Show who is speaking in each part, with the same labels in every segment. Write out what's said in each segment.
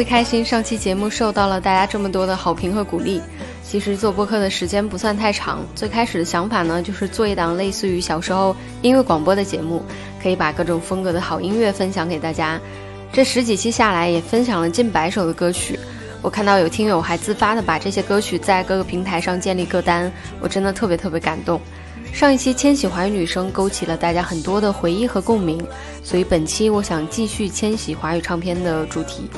Speaker 1: 别开心，上期节目受到了大家这么多的好评和鼓励。其实做播客的时间不算太长，最开始的想法呢，就是做一档类似于小时候音乐广播的节目，可以把各种风格的好音乐分享给大家。这十几期下来，也分享了近百首的歌曲。我看到有听友还自发的把这些歌曲在各个平台上建立歌单，我真的特别特别感动。上一期《千禧华语女声》勾起了大家很多的回忆和共鸣，所以本期我想继续千禧华语唱片的主题。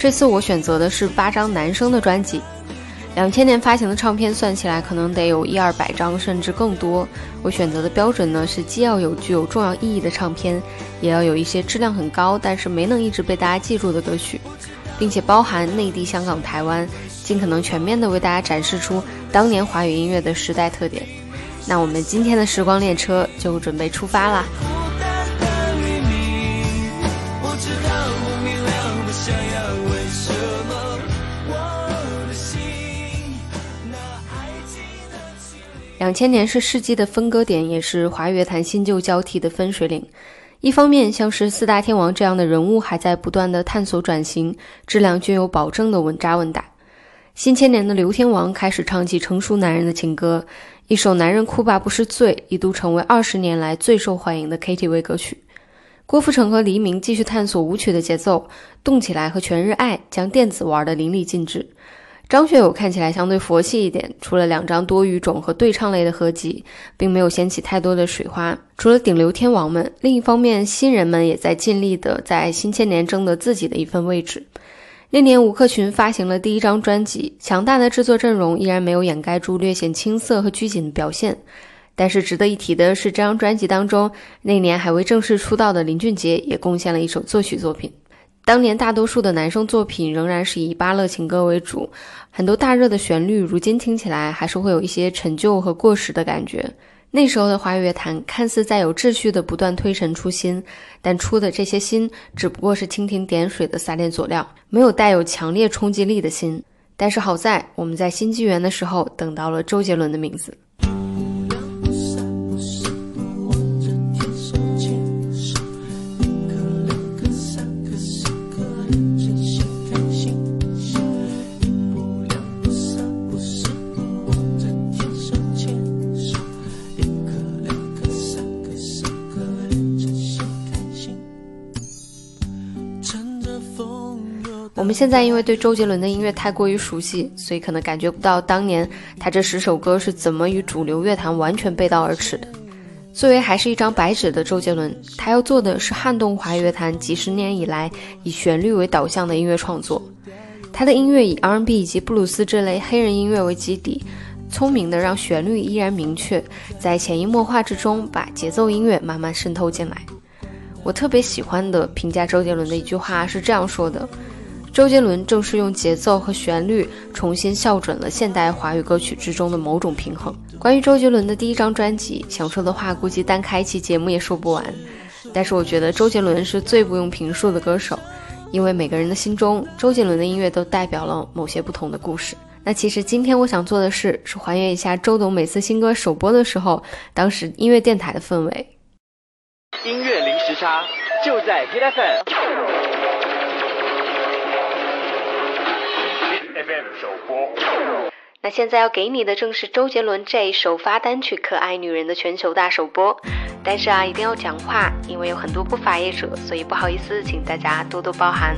Speaker 1: 这次我选择的是八张男生的专辑。两千年发行的唱片算起来可能得有一二百张，甚至更多。我选择的标准呢是既要有具有重要意义的唱片，也要有一些质量很高但是没能一直被大家记住的歌曲，并且包含内地、香港、台湾，尽可能全面的为大家展示出当年华语音乐的时代特点。那我们今天的时光列车就准备出发啦！两千年是世纪的分割点，也是华语乐坛新旧交替的分水岭。一方面，像是四大天王这样的人物还在不断的探索转型，质量均有保证的稳扎稳打。新千年的刘天王开始唱起成熟男人的情歌，一首《男人哭吧不是罪》一度成为二十年来最受欢迎的 KTV 歌曲。郭富城和黎明继续探索舞曲的节奏，动起来和全日爱将电子玩得淋漓尽致。张学友看起来相对佛系一点，除了两张多语种和对唱类的合集，并没有掀起太多的水花。除了顶流天王们，另一方面，新人们也在尽力的在新千年争得自己的一份位置。那年，吴克群发行了第一张专辑，强大的制作阵容依然没有掩盖住略显青涩和拘谨的表现。但是值得一提的是，这张专辑当中，那年还未正式出道的林俊杰也贡献了一首作曲作品。当年大多数的男生作品仍然是以芭乐情歌为主，很多大热的旋律，如今听起来还是会有一些陈旧和过时的感觉。那时候的华语乐坛看似在有秩序的不断推陈出新，但出的这些新只不过是蜻蜓点水的撒点佐料，没有带有强烈冲击力的新。但是好在我们在新纪元的时候等到了周杰伦的名字。我们现在因为对周杰伦的音乐太过于熟悉，所以可能感觉不到当年他这十首歌是怎么与主流乐坛完全背道而驰的。作为还是一张白纸的周杰伦，他要做的是撼动华语乐坛几十年以来以旋律为导向的音乐创作。他的音乐以 R&B 以及布鲁斯这类黑人音乐为基底，聪明的让旋律依然明确，在潜移默化之中把节奏音乐慢慢渗透进来。我特别喜欢的评价周杰伦的一句话是这样说的：周杰伦正是用节奏和旋律重新校准了现代华语歌曲之中的某种平衡。关于周杰伦的第一张专辑，想说的话估计单开一期节目也说不完。但是我觉得周杰伦是最不用评述的歌手，因为每个人的心中，周杰伦的音乐都代表了某些不同的故事。那其实今天我想做的事是还原一下周董每次新歌首播的时候，当时音乐电台的氛围。
Speaker 2: 音乐零时差就在 Hit FM
Speaker 1: 那现在要给你的正是周杰伦这一首发单曲《可爱女人》的全球大首播。但是啊，一定要讲话，因为有很多不法业者，所以不好意思，请大家多多包涵。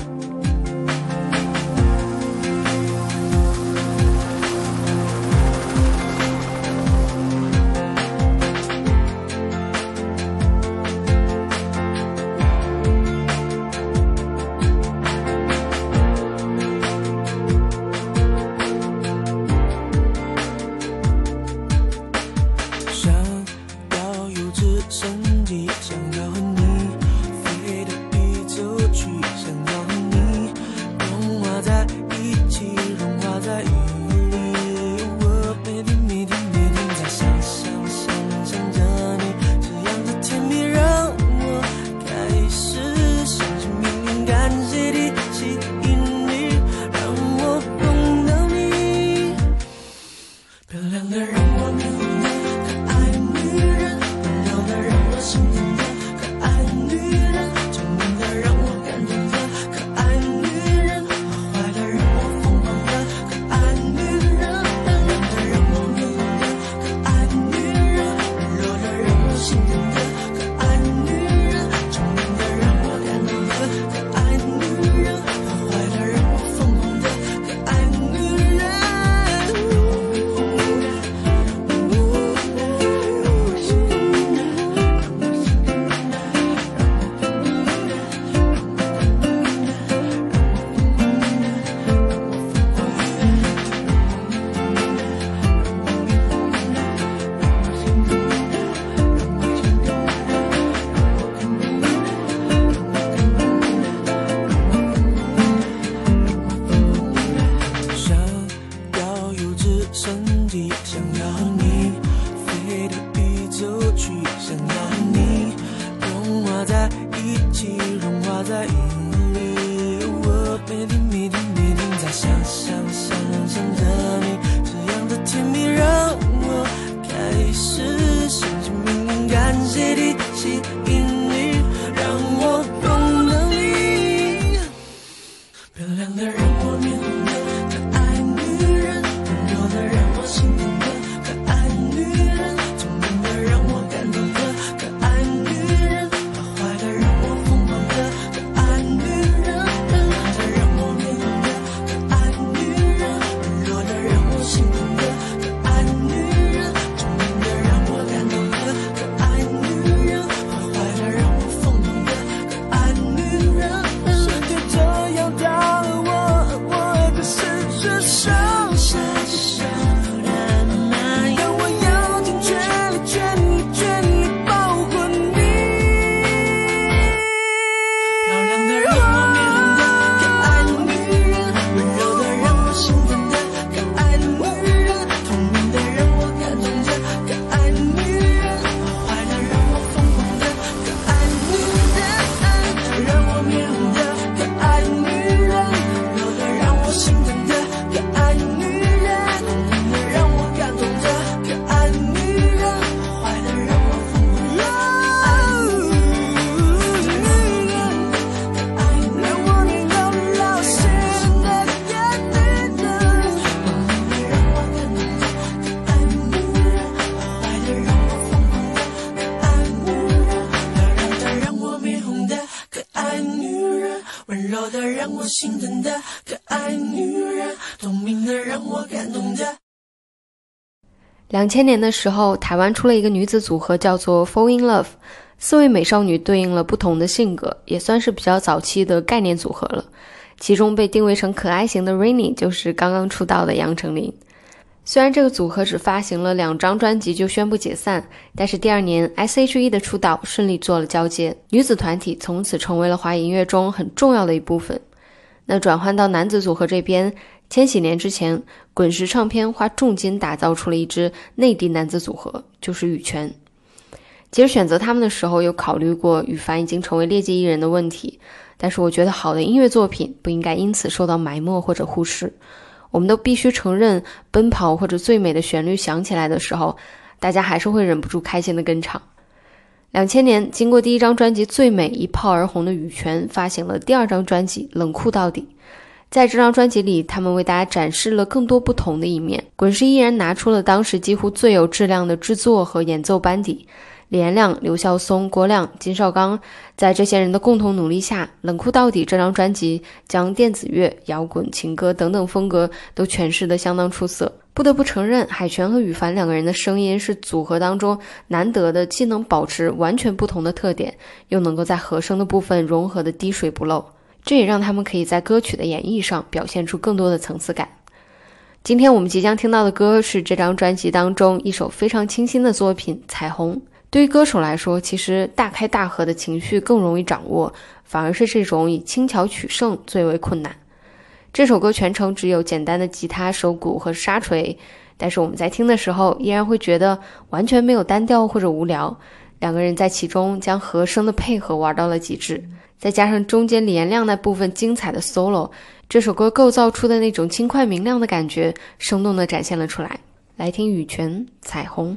Speaker 1: 两千年的时候，台湾出了一个女子组合，叫做 Fall in Love。四位美少女对应了不同的性格，也算是比较早期的概念组合了。其中被定位成可爱型的 Rainy 就是刚刚出道的杨丞琳。虽然这个组合只发行了两张专辑就宣布解散，但是第二年 S.H.E 的出道顺利做了交接，女子团体从此成为了华语音乐中很重要的一部分。那转换到男子组合这边，千禧年之前，滚石唱片花重金打造出了一支内地男子组合，就是羽泉。其实选择他们的时候，有考虑过羽凡已经成为劣迹艺人的问题，但是我觉得好的音乐作品不应该因此受到埋没或者忽视。我们都必须承认，《奔跑》或者最美的旋律响起来的时候，大家还是会忍不住开心的跟唱。两千年，经过第一张专辑《最美》一炮而红的羽泉，发行了第二张专辑《冷酷到底》。在这张专辑里，他们为大家展示了更多不同的一面。滚石依然拿出了当时几乎最有质量的制作和演奏班底，李延亮、刘孝松、郭亮、金绍刚，在这些人的共同努力下，《冷酷到底》这张专辑将电子乐、摇滚、情歌等等风格都诠释得相当出色。不得不承认，海泉和羽凡两个人的声音是组合当中难得的，既能保持完全不同的特点，又能够在和声的部分融合的滴水不漏。这也让他们可以在歌曲的演绎上表现出更多的层次感。今天我们即将听到的歌是这张专辑当中一首非常清新的作品《彩虹》。对于歌手来说，其实大开大合的情绪更容易掌握，反而是这种以轻巧取胜最为困难。这首歌全程只有简单的吉他、手鼓和沙锤，但是我们在听的时候依然会觉得完全没有单调或者无聊。两个人在其中将和声的配合玩到了极致，再加上中间连亮那部分精彩的 solo，这首歌构造出的那种轻快明亮的感觉，生动地展现了出来。来听羽泉《彩虹》。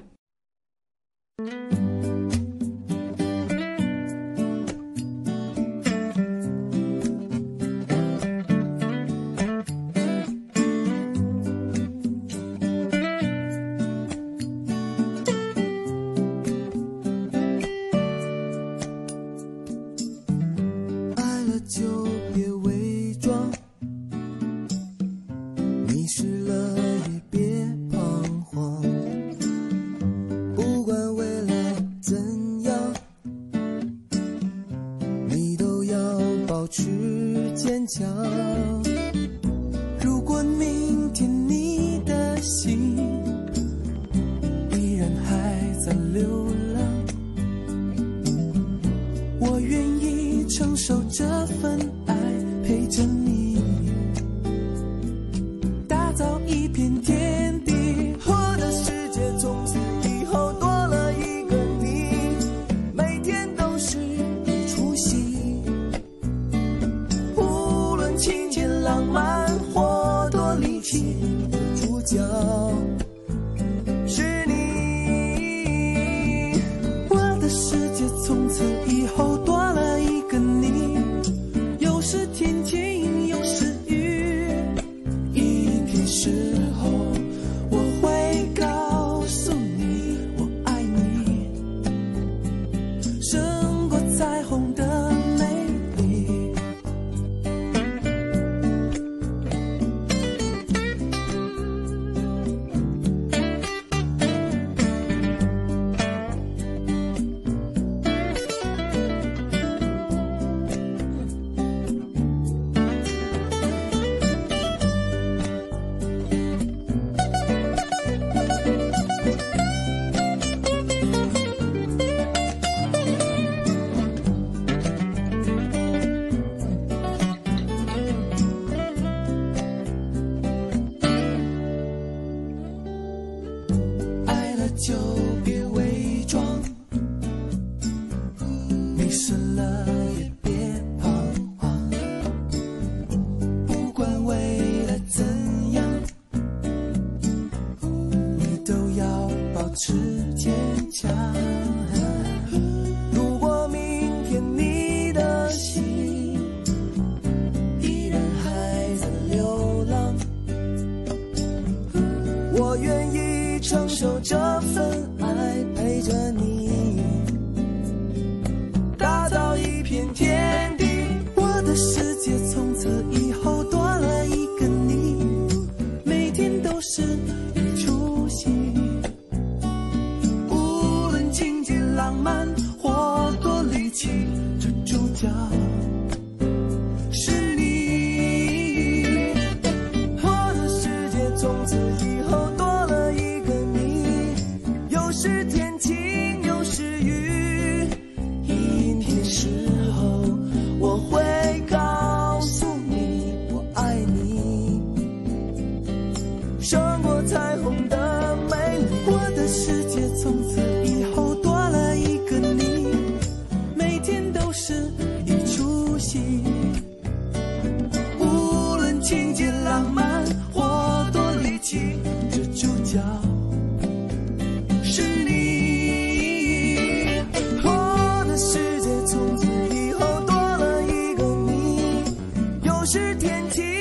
Speaker 3: 天
Speaker 1: 气，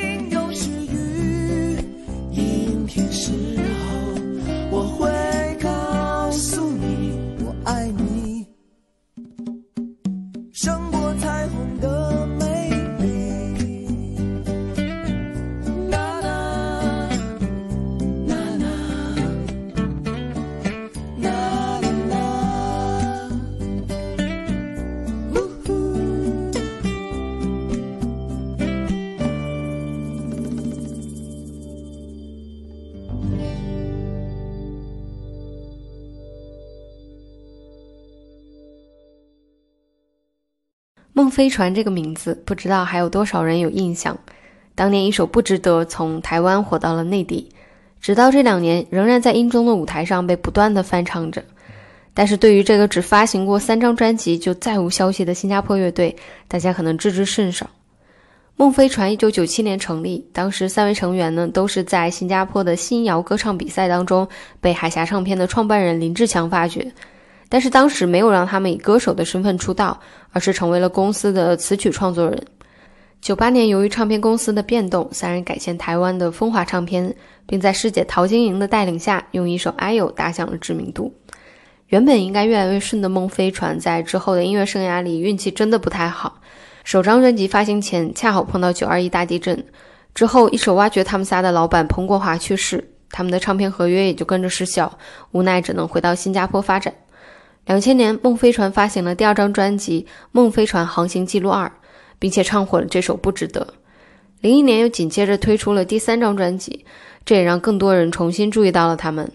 Speaker 1: 飞船这个名字，不知道还有多少人有印象。当年一首《不值得》从台湾火到了内地，直到这两年仍然在音中的舞台上被不断的翻唱着。但是对于这个只发行过三张专辑就再无消息的新加坡乐队，大家可能知之甚少。梦飞船一九九七年成立，当时三位成员呢都是在新加坡的新谣歌唱比赛当中被海峡唱片的创办人林志强发掘，但是当时没有让他们以歌手的身份出道，而是成为了公司的词曲创作人。九八年，由于唱片公司的变动，三人改签台湾的风华唱片，并在师姐陶晶莹的带领下，用一首《哎呦》打响了知名度。原本应该越来越顺的孟飞船，在之后的音乐生涯里运气真的不太好。首张专辑发行前，恰好碰到九二一大地震，之后一手挖掘他们仨的老板彭国华去世，他们的唱片合约也就跟着失效，无奈只能回到新加坡发展。两千年，孟飞船发行了第二张专辑《孟飞船航行记录二》，并且唱火了这首《不值得》。零一年又紧接着推出了第三张专辑，这也让更多人重新注意到了他们。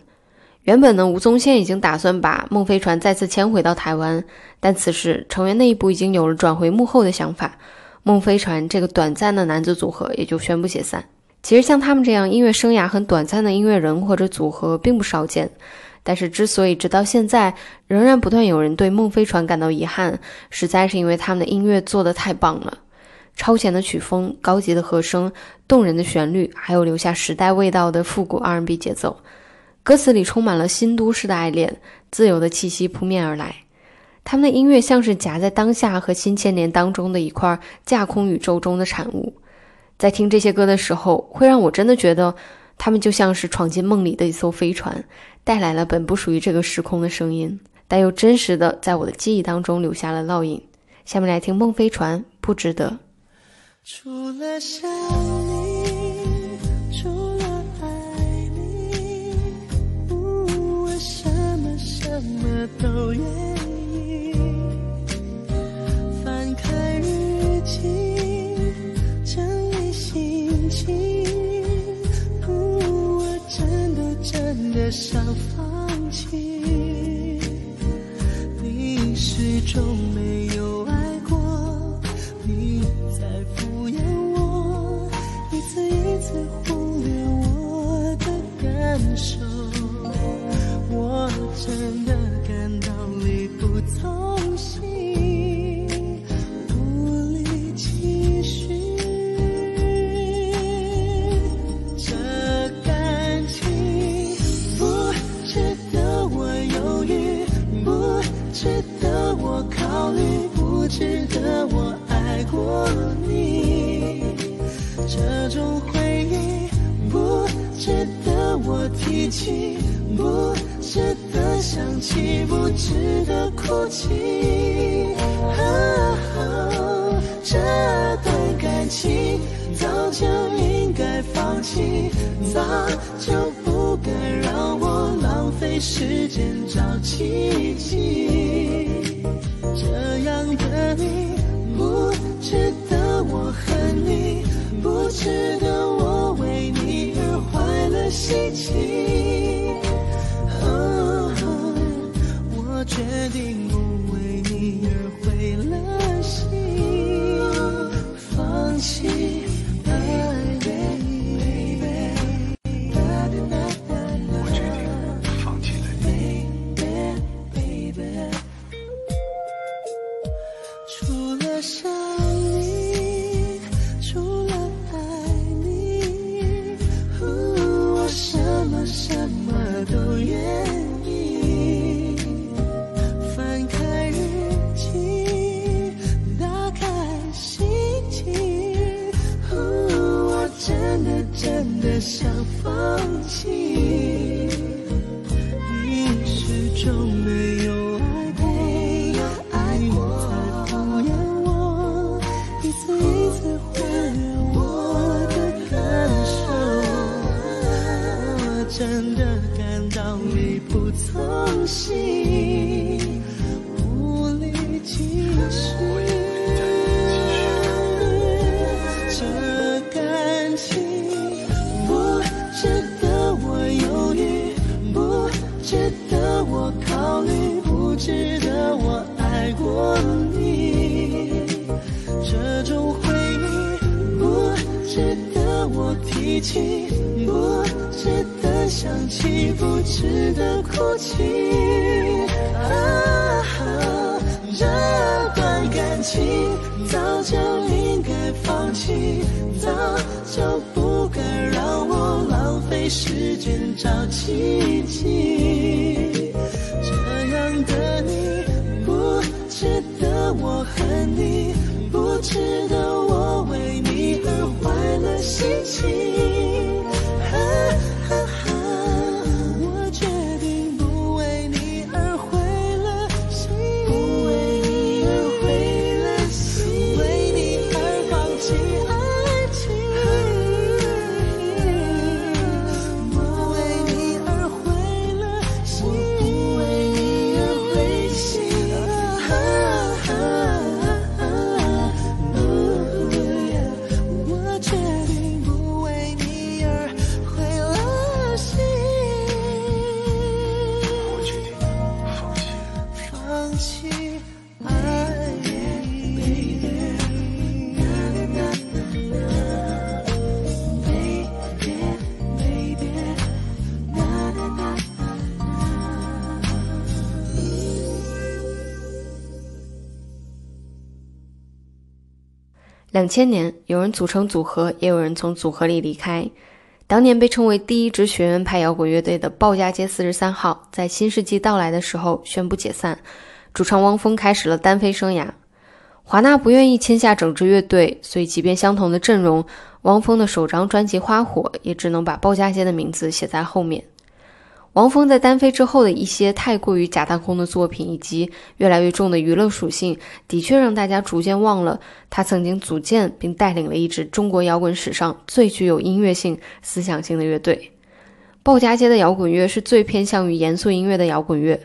Speaker 1: 原本呢，吴宗宪已经打算把孟飞船再次迁回到台湾，但此时成员内部已经有了转回幕后的想法，孟飞船这个短暂的男子组合也就宣布解散。其实像他们这样音乐生涯很短暂的音乐人或者组合并不少见，但是之所以直到现在仍然不断有人对孟飞船感到遗憾，实在是因为他们的音乐做得太棒了。超前的曲风、高级的和声、动人的旋律，还有留下时代味道的复古 R&B 节奏。歌词里充满了新都市的爱恋，自由的气息扑面而来。他们的音乐像是夹在当下和新千年当中的一块架空宇宙中的产物。在听这些歌的时候，会让我真的觉得他们就像是闯进梦里的一艘飞船，带来了本不属于这个时空的声音，但又真实的在我的记忆当中留下了烙印。下面来听《梦飞船》，不值得。
Speaker 3: 除了想你，除了爱你，我什么什么都愿的哭泣。啊，这段感情早就应该放弃，早就不该让我浪费时间找奇迹。这样的你不值得我恨你，不值得我为你而坏了心情。
Speaker 1: 两千年，有人组成组合，也有人从组合里离开。当年被称为第一支学院派摇滚乐队的鲍家街四十三号，在新世纪到来的时候宣布解散，主唱汪峰开始了单飞生涯。华纳不愿意签下整支乐队，所以即便相同的阵容，汪峰的首张专辑《花火》也只能把鲍家街的名字写在后面。王峰在单飞之后的一些太过于假大空的作品，以及越来越重的娱乐属性，的确让大家逐渐忘了他曾经组建并带领了一支中国摇滚史上最具有音乐性、思想性的乐队。鲍家街的摇滚乐是最偏向于严肃音乐的摇滚乐，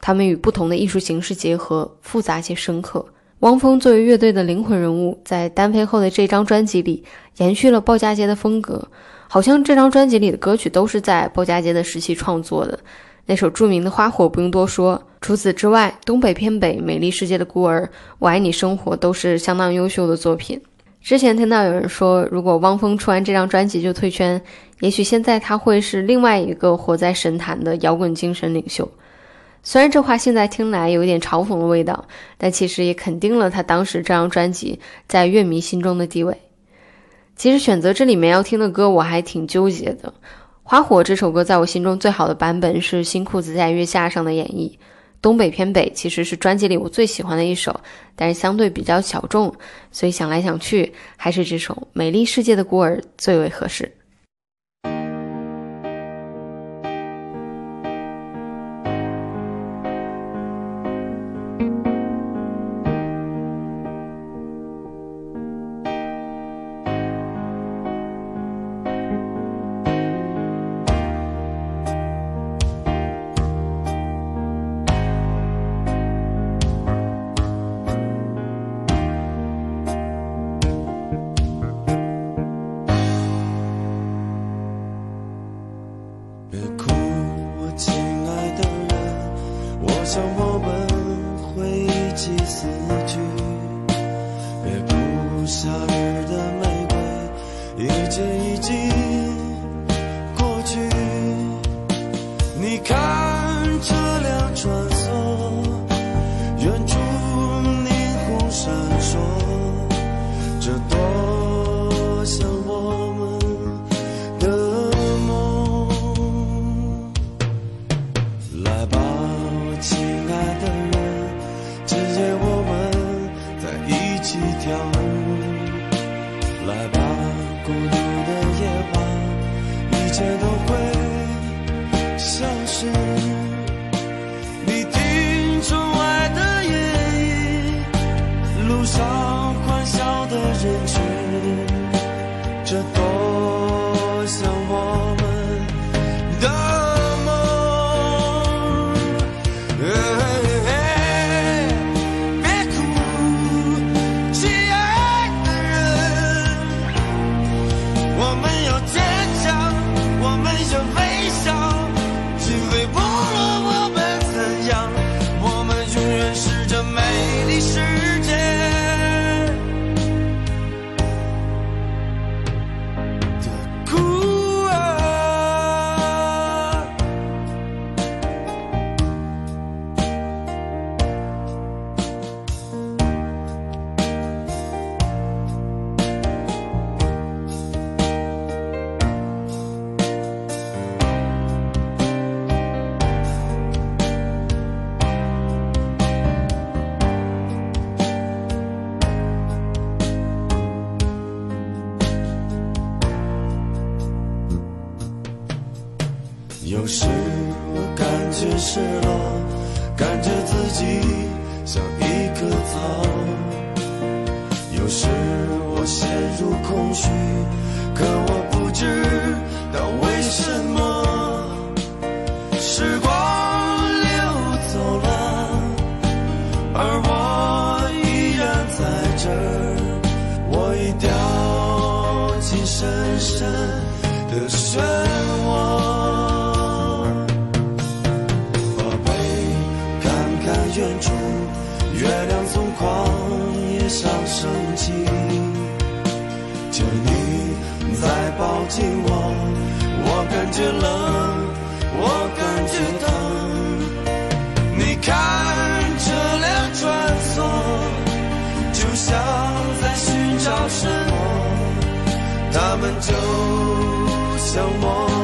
Speaker 1: 他们与不同的艺术形式结合，复杂且深刻。汪峰作为乐队的灵魂人物，在单飞后的这张专辑里延续了鲍家街的风格。好像这张专辑里的歌曲都是在鲍家街的时期创作的。那首著名的《花火》不用多说，除此之外，《东北偏北》《美丽世界的孤儿》《我爱你生活》都是相当优秀的作品。之前听到有人说，如果汪峰出完这张专辑就退圈，也许现在他会是另外一个活在神坛的摇滚精神领袖。虽然这话现在听来有点嘲讽的味道，但其实也肯定了他当时这张专辑在乐迷心中的地位。其实选择这里面要听的歌，我还挺纠结的。《花火》这首歌在我心中最好的版本是新裤子在月下上的演绎，东北偏北其实是专辑里我最喜欢的一首，但是相对比较小众，所以想来想去，还是这首《美丽世界的孤儿》最为合适。
Speaker 4: 这多掉进深深的漩涡。宝贝，看看远处，月亮从旷野上升起。求你再抱紧我，我感觉冷，我感觉疼。你看车辆穿梭，就像在寻找什么，他们就像梦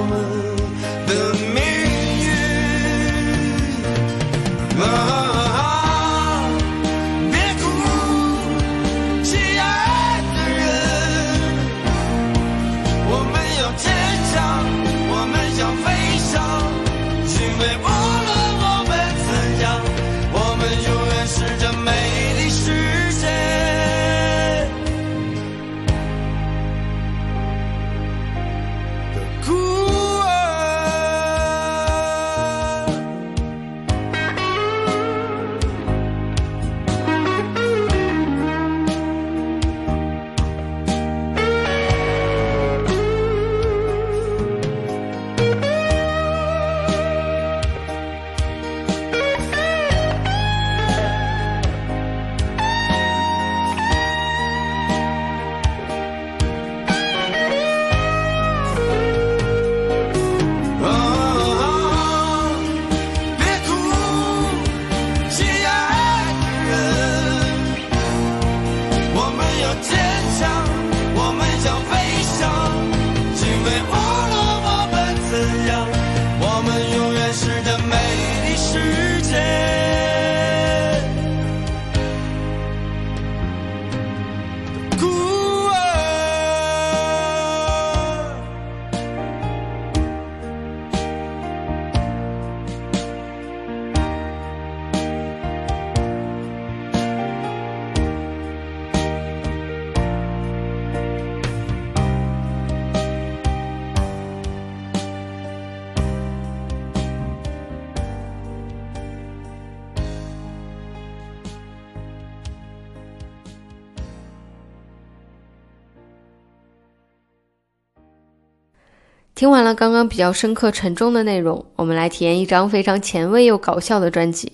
Speaker 1: 听完了刚刚比较深刻沉重的内容，我们来体验一张非常前卫又搞笑的专辑。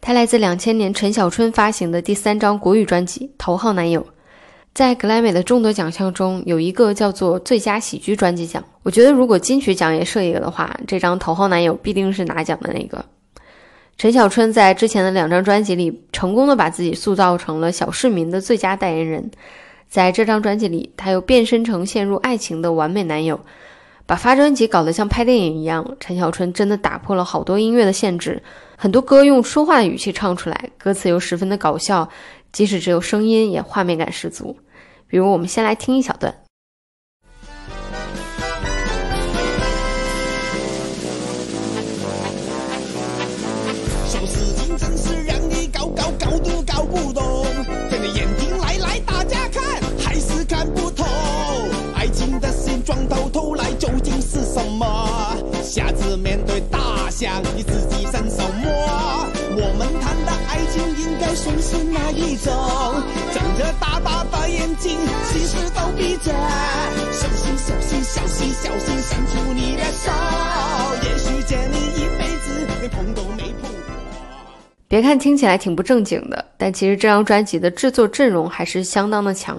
Speaker 1: 它来自两千年陈小春发行的第三张国语专辑《头号男友》。在格莱美的众多奖项中，有一个叫做最佳喜剧专辑奖。我觉得如果金曲奖也设一个的话，这张《头号男友》必定是拿奖的那个。陈小春在之前的两张专辑里，成功的把自己塑造成了小市民的最佳代言人。在这张专辑里，他又变身成陷入爱情的完美男友，把发专辑搞得像拍电影一样。陈小春真的打破了好多音乐的限制，很多歌用说话的语气唱出来，歌词又十分的搞笑，即使只有声音，也画面感十足。比如，我们先来听一小段。
Speaker 5: 么？瞎子面对大象，你自己伸手摸。我们谈的爱情应该算是哪一种？睁着大大的眼睛，其实都闭着。小心小心小心小心，伸出你的手，也许见你一辈子连碰都没碰过。
Speaker 1: 别看听起来挺不正经的，但其实这张专辑的制作阵容还是相当的强。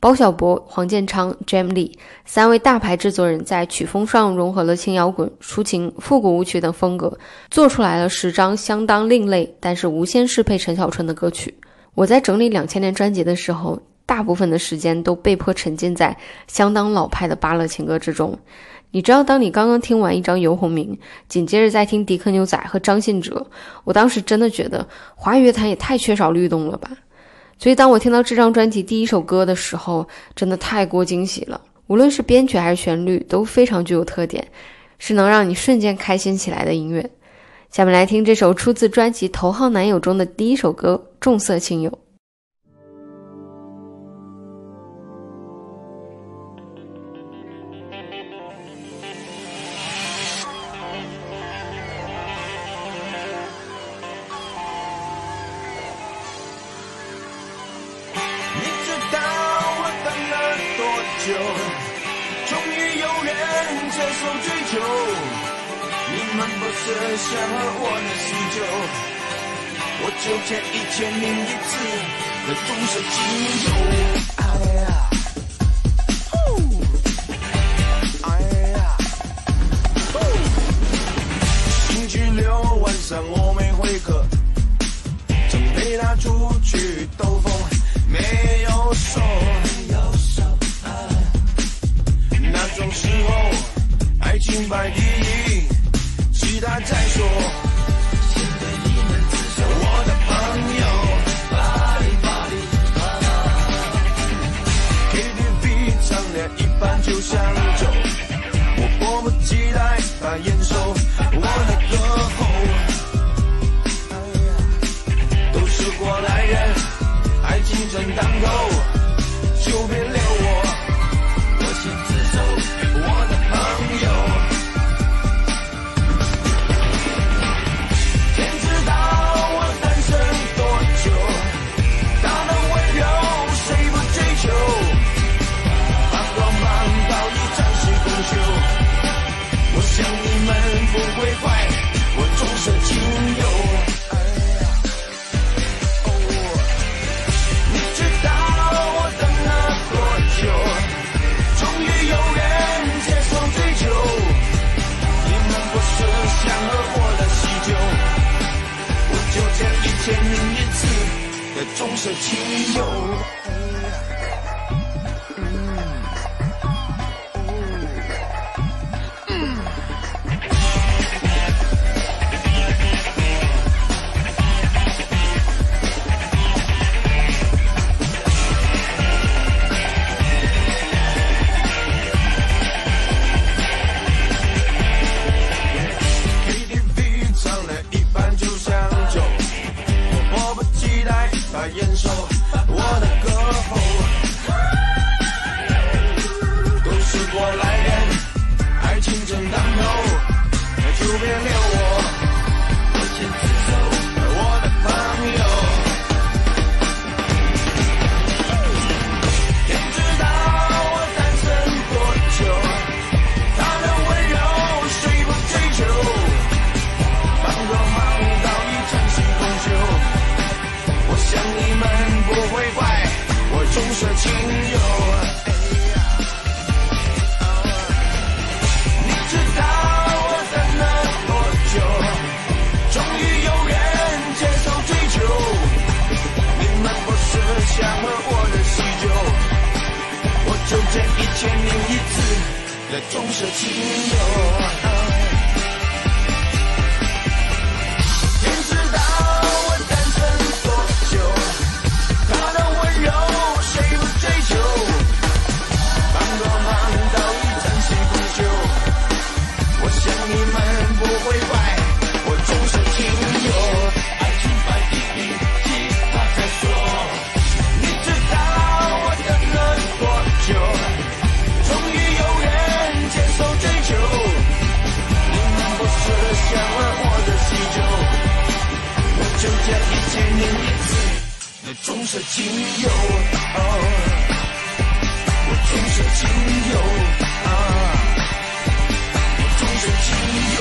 Speaker 1: 包小柏、黄建昌、Jam Lee 三位大牌制作人在曲风上融合了轻摇滚、抒情、复古舞曲等风格，做出来了十张相当另类但是无限适配陈小春的歌曲。我在整理两千年专辑的时候，大部分的时间都被迫沉浸在相当老派的巴勒情歌之中。你知道，当你刚刚听完一张游鸿明，紧接着再听迪克牛仔和张信哲，我当时真的觉得华语乐坛也太缺少律动了吧。所以，当我听到这张专辑第一首歌的时候，真的太过惊喜了。无论是编曲还是旋律，都非常具有特点，是能让你瞬间开心起来的音乐。下面来听这首出自专辑《头号男友》中的第一首歌《重色轻友》。
Speaker 3: yeah, yeah. 千年一次的
Speaker 6: 重色轻友。次的重色轻友。哦我重色轻友啊，我重色轻友。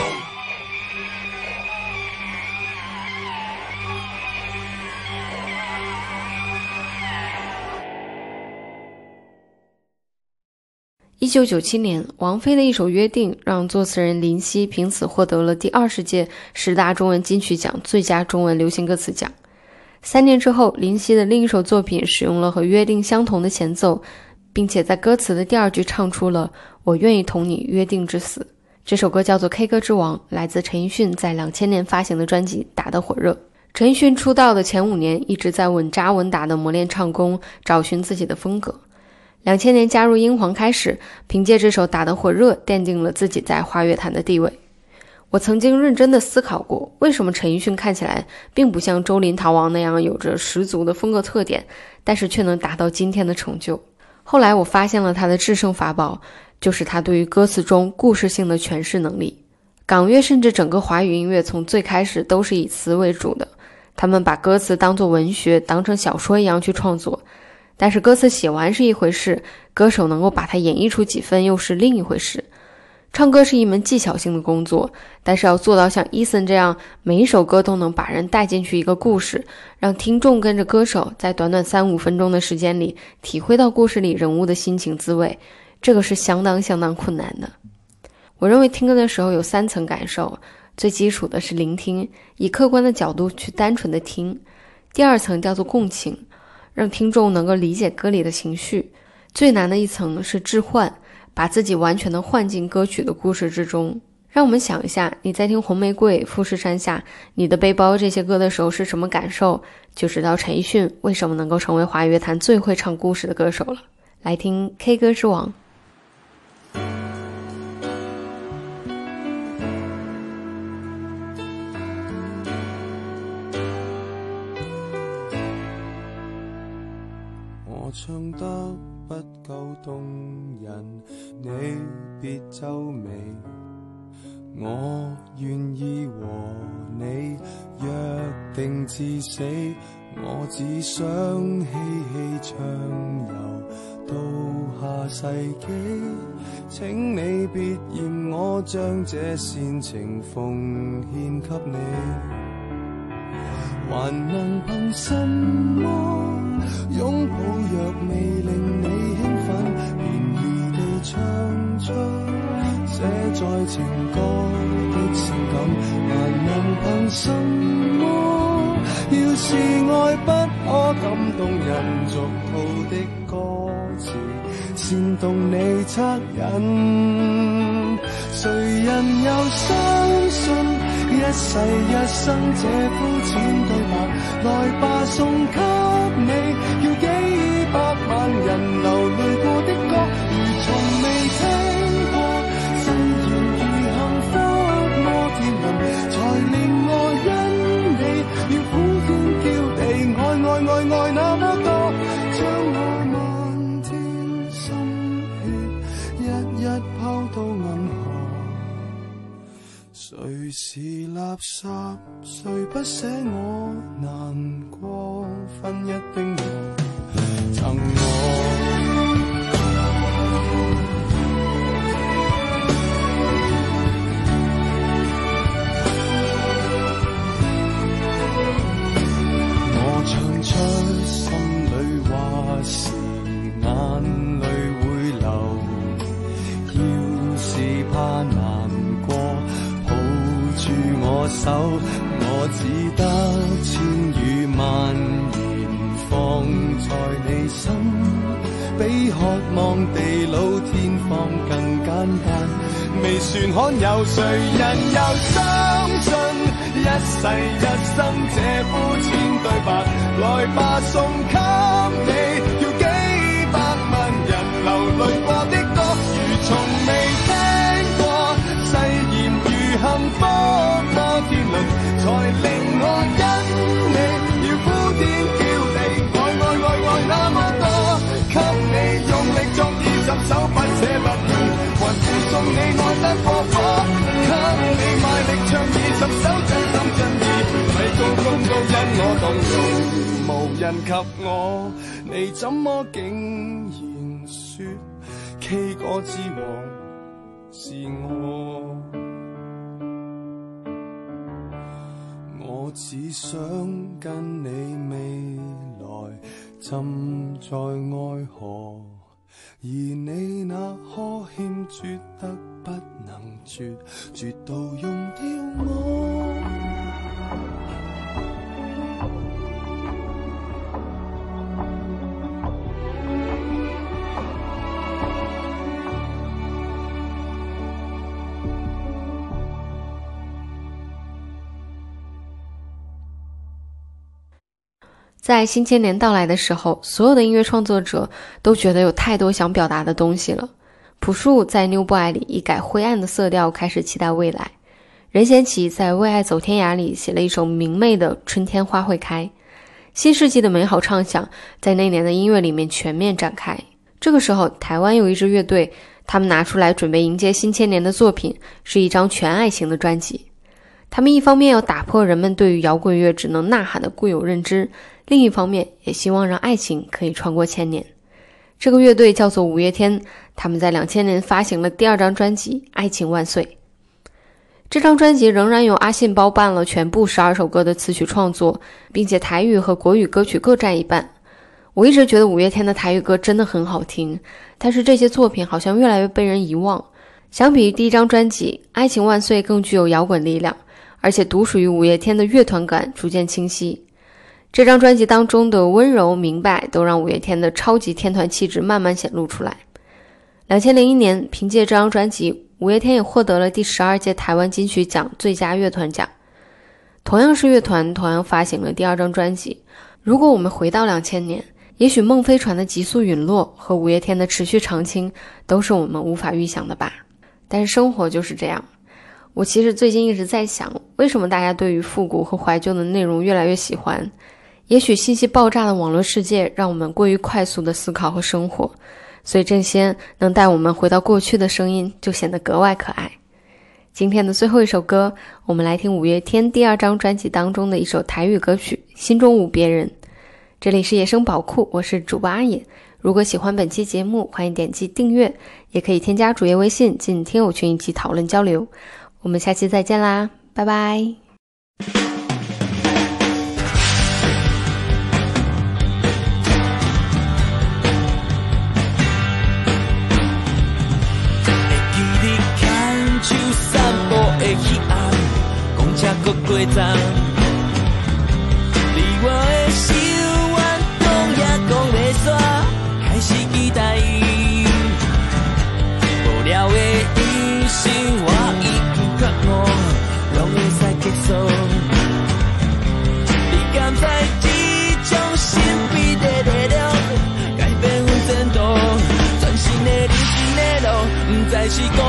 Speaker 1: 一九九七年，王菲的一首《约定》让作词人林夕凭此获得了第二十届十大中文金曲奖最佳中文流行歌词奖。三年之后，林夕的另一首作品使用了和《约定》相同的前奏，并且在歌词的第二句唱出了“我愿意同你约定至死”。这首歌叫做《K 歌之王》，来自陈奕迅在两千年发行的专辑《打得火热》。陈奕迅出道的前五年一直在稳扎稳打的磨练唱功，找寻自己的风格。两千年加入英皇开始，凭借这首《打得火热》奠定了自己在华乐坛的地位。我曾经认真的思考过，为什么陈奕迅看起来并不像周林逃亡那样有着十足的风格特点，但是却能达到今天的成就。后来我发现了他的制胜法宝，就是他对于歌词中故事性的诠释能力。港乐甚至整个华语音乐从最开始都是以词为主的，他们把歌词当作文学，当成小说一样去创作。但是歌词写完是一回事，歌手能够把它演绎出几分又是另一回事。唱歌是一门技巧性的工作，但是要做到像 Eason 这样，每一首歌都能把人带进去一个故事，让听众跟着歌手在短短三五分钟的时间里体会到故事里人物的心情滋味，这个是相当相当困难的。我认为听歌的时候有三层感受，最基础的是聆听，以客观的角度去单纯的听；第二层叫做共情，让听众能够理解歌里的情绪；最难的一层是置换。把自己完全的换进歌曲的故事之中。让我们想一下，你在听《红玫瑰》《富士山下》《你的背包》这些歌的时候是什么感受，就知道陈奕迅为什么能够成为华语乐坛最会唱故事的歌手了。来听《K 歌之王》。
Speaker 5: 我唱得不，你别皱眉。我愿意和你约定至死，我只想嬉戏畅游到下世纪，请你别嫌我将这煽情奉献给你。还能凭什么拥抱若未令你，唱出写在情歌的性感？还能凭什么？要是爱不可感动人俗套的歌词，煽动你惻隱，誰人又相信？一世一生这肤浅对白，来吧送给你，要几百万人流泪过的是垃圾？誰不捨我難過？分一冰河，贈我。我唱出心里話手，我只得千語萬言放在你心，比渴望地老天荒更簡單。未算罕有，誰人又相信一世一生這膚淺對白？來吧，送給你，要幾百萬人流淚過的歌，如從未送你愛得過火，給你卖力唱二十首真心真意，米高公都因我动容，无人及我，你怎么竟然说 K 歌之王是我？我只想跟你未来浸在爱河，而你那呵欠绝得不能绝，绝到用掉我。
Speaker 1: 在新千年到来的时候，所有的音乐创作者都觉得有太多想表达的东西了。朴树在《New Boy》里一改灰暗的色调，开始期待未来；任贤齐在《为爱走天涯》里写了一首明媚的《春天花会开》。新世纪的美好畅想在那年的音乐里面全面展开。这个时候，台湾有一支乐队，他们拿出来准备迎接新千年的作品是一张全爱情的专辑。他们一方面要打破人们对于摇滚乐只能呐喊的固有认知，另一方面也希望让爱情可以穿过千年。这个乐队叫做五月天，他们在两千年发行了第二张专辑《爱情万岁》。这张专辑仍然由阿信包办了全部十二首歌的词曲创作，并且台语和国语歌曲各占一半。我一直觉得五月天的台语歌真的很好听，但是这些作品好像越来越被人遗忘。相比于第一张专辑《爱情万岁》，更具有摇滚力量，而且独属于五月天的乐团感逐渐清晰。这张专辑当中的温柔、明白，都让五月天的超级天团气质慢慢显露出来。两千零一年，凭借这张专辑，五月天也获得了第十二届台湾金曲奖最佳乐团奖。同样是乐团，同样发行了第二张专辑。如果我们回到两千年，也许梦飞船的急速陨落和五月天的持续长青，都是我们无法预想的吧。但是生活就是这样。我其实最近一直在想，为什么大家对于复古和怀旧的内容越来越喜欢？也许信息爆炸的网络世界让我们过于快速的思考和生活，所以这些能带我们回到过去的声音就显得格外可爱。今天的最后一首歌，我们来听五月天第二张专辑当中的一首台语歌曲《心中无别人》。这里是野生宝库，我是主播阿野。如果喜欢本期节目，欢迎点击订阅，也可以添加主页微信进听友群一起讨论交流。我们下期再见啦，拜拜。
Speaker 3: 车搁过站。离我的心愿讲也讲袂煞，还是期待。无聊的一生我已经觉悟，拢会使结束。你敢知这种神秘的力量，改变阮前途？全新的人生的路，不再是光